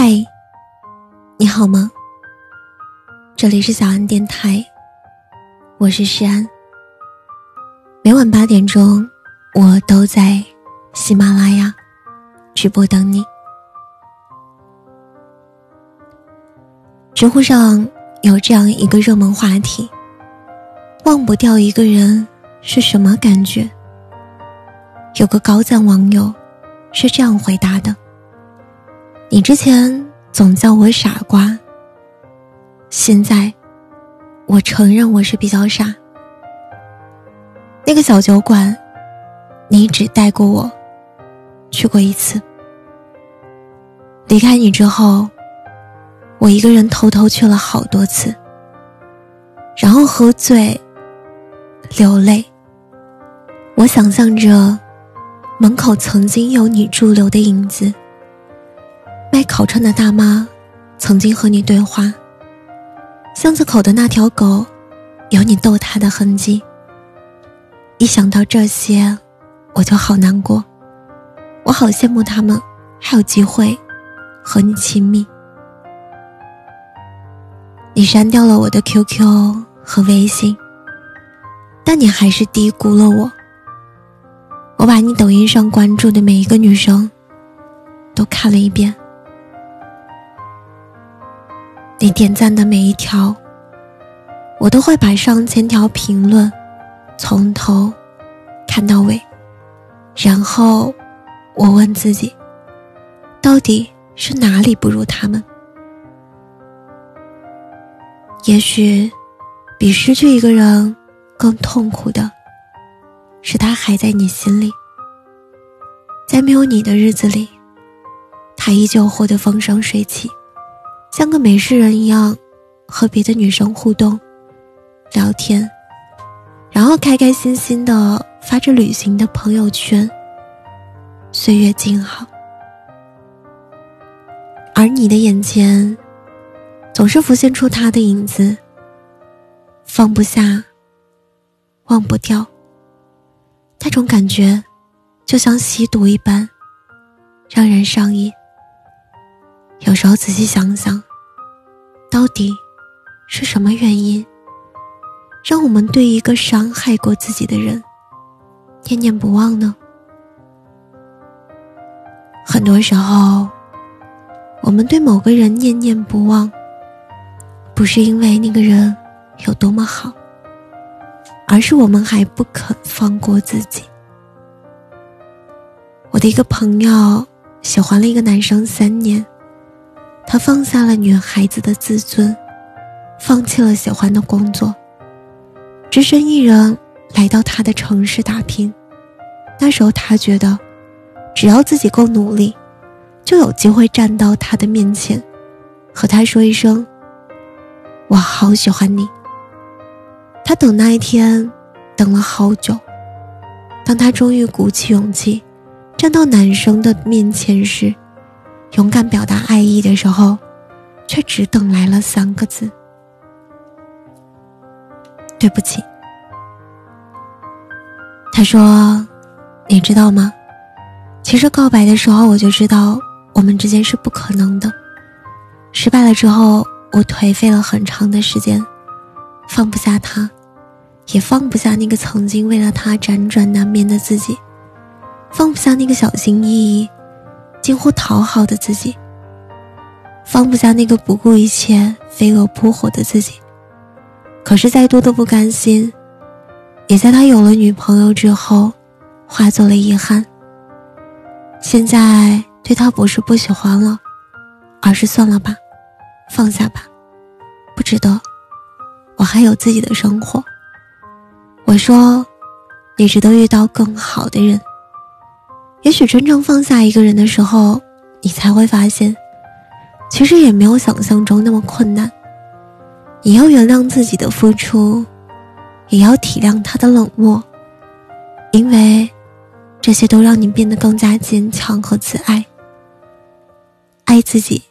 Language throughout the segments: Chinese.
嗨，你好吗？这里是小安电台，我是诗安。每晚八点钟，我都在喜马拉雅直播等你。知乎上有这样一个热门话题：忘不掉一个人是什么感觉？有个高赞网友是这样回答的。你之前总叫我傻瓜，现在我承认我是比较傻。那个小酒馆，你只带过我去过一次。离开你之后，我一个人偷偷去了好多次，然后喝醉、流泪。我想象着门口曾经有你驻留的影子。卖烤串的大妈，曾经和你对话。巷子口的那条狗，有你逗它的痕迹。一想到这些，我就好难过。我好羡慕他们还有机会和你亲密。你删掉了我的 QQ 和微信，但你还是低估了我。我把你抖音上关注的每一个女生都看了一遍。你点赞的每一条，我都会把上千条评论从头看到尾，然后我问自己，到底是哪里不如他们？也许，比失去一个人更痛苦的，是他还在你心里，在没有你的日子里，他依旧活得风生水起。像个没事人一样，和别的女生互动、聊天，然后开开心心的发着旅行的朋友圈。岁月静好，而你的眼前，总是浮现出他的影子。放不下，忘不掉，那种感觉，就像吸毒一般，让人上瘾。有时候仔细想想，到底是什么原因，让我们对一个伤害过自己的人念念不忘呢？很多时候，我们对某个人念念不忘，不是因为那个人有多么好，而是我们还不肯放过自己。我的一个朋友喜欢了一个男生三年。他放下了女孩子的自尊，放弃了喜欢的工作，只身一人来到他的城市打拼。那时候他觉得，只要自己够努力，就有机会站到他的面前，和他说一声：“我好喜欢你。”他等那一天，等了好久。当他终于鼓起勇气，站到男生的面前时，勇敢表达爱意的时候，却只等来了三个字：“对不起。”他说：“你知道吗？其实告白的时候我就知道我们之间是不可能的。失败了之后，我颓废了很长的时间，放不下他，也放不下那个曾经为了他辗转难眠的自己，放不下那个小心翼翼。”近乎讨好的自己，放不下那个不顾一切飞蛾扑火的自己。可是再多的不甘心，也在他有了女朋友之后，化作了遗憾。现在对他不是不喜欢了，而是算了吧，放下吧，不值得。我还有自己的生活。我说，你值得遇到更好的人。也许真正放下一个人的时候，你才会发现，其实也没有想象中那么困难。你要原谅自己的付出，也要体谅他的冷漠，因为这些都让你变得更加坚强和自爱。爱自己，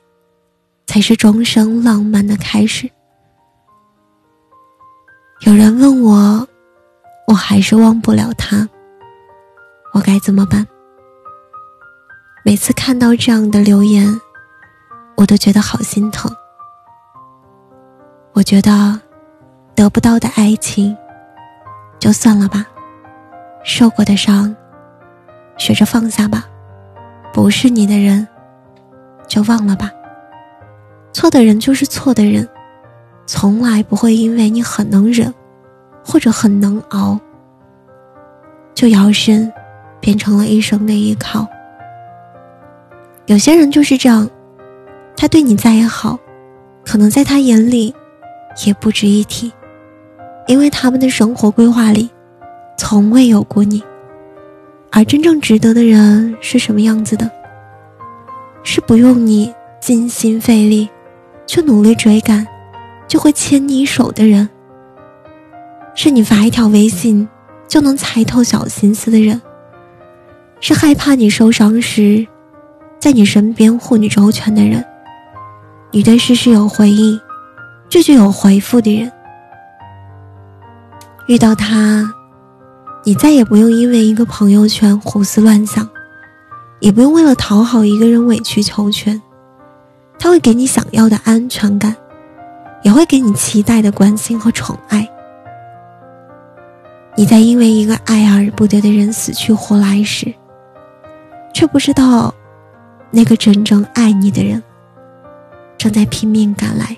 才是终生浪漫的开始。有人问我，我还是忘不了他，我该怎么办？每次看到这样的留言，我都觉得好心疼。我觉得得不到的爱情，就算了吧；受过的伤，学着放下吧；不是你的人，就忘了吧。错的人就是错的人，从来不会因为你很能忍，或者很能熬，就摇身变成了一生的依靠。有些人就是这样，他对你再好，可能在他眼里。也不值一提，因为他们的生活规划里，从未有过你。而真正值得的人是什么样子的？是不用你尽心费力，去努力追赶，就会牵你手的人。是你发一条微信，就能猜透小心思的人。是害怕你受伤时，在你身边护你周全的人。你对事事有回应。句句有回复的人，遇到他，你再也不用因为一个朋友圈胡思乱想，也不用为了讨好一个人委曲求全。他会给你想要的安全感，也会给你期待的关心和宠爱。你在因为一个爱而不得的人死去活来时，却不知道，那个真正爱你的人，正在拼命赶来。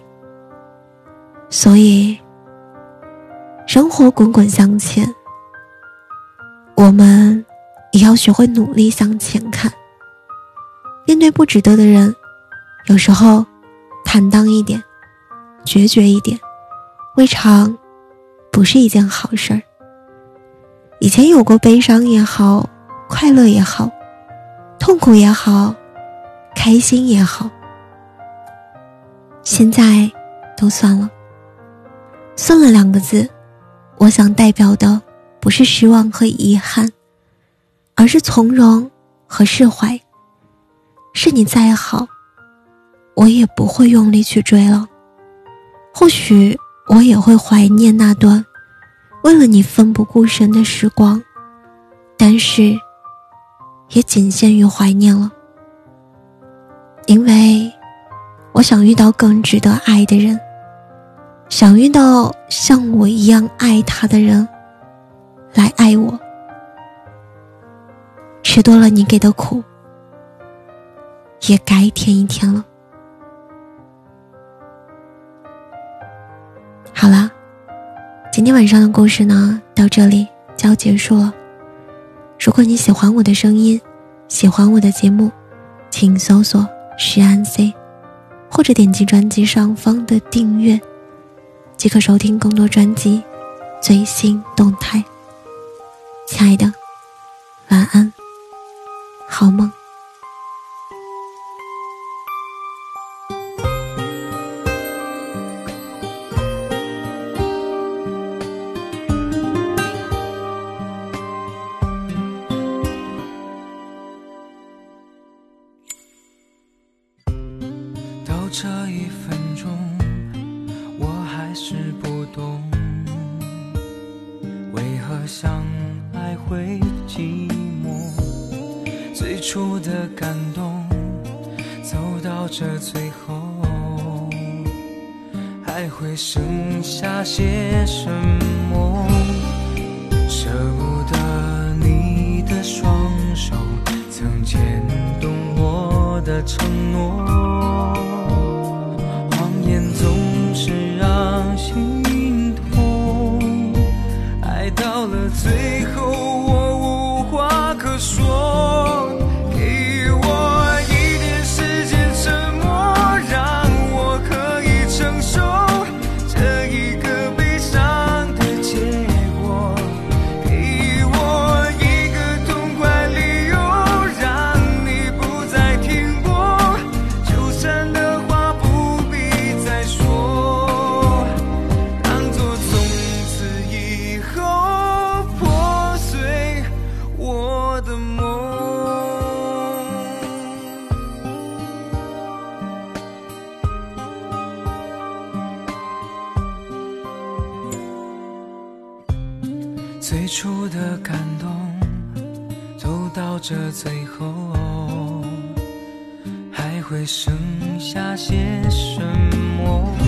所以，生活滚滚向前，我们也要学会努力向前看。面对不值得的人，有时候坦荡一点，决绝一点，未尝不是一件好事儿。以前有过悲伤也好，快乐也好，痛苦也好，开心也好，现在都算了。算了两个字，我想代表的不是失望和遗憾，而是从容和释怀。是你再好，我也不会用力去追了。或许我也会怀念那段为了你奋不顾身的时光，但是也仅限于怀念了。因为我想遇到更值得爱的人。想遇到像我一样爱他的人，来爱我。吃多了你给的苦，也该甜一甜了。好了，今天晚上的故事呢，到这里就要结束了。如果你喜欢我的声音，喜欢我的节目，请搜索“是安 C”，或者点击专辑上方的订阅。即可收听更多专辑最新动态。亲爱的，晚安，好梦。这一分钟。我还是不懂，为何相爱会寂寞？最初的感动，走到这最后，还会剩下些什么？舍不得你的双手，曾牵动我的承诺。会。剩下些什么？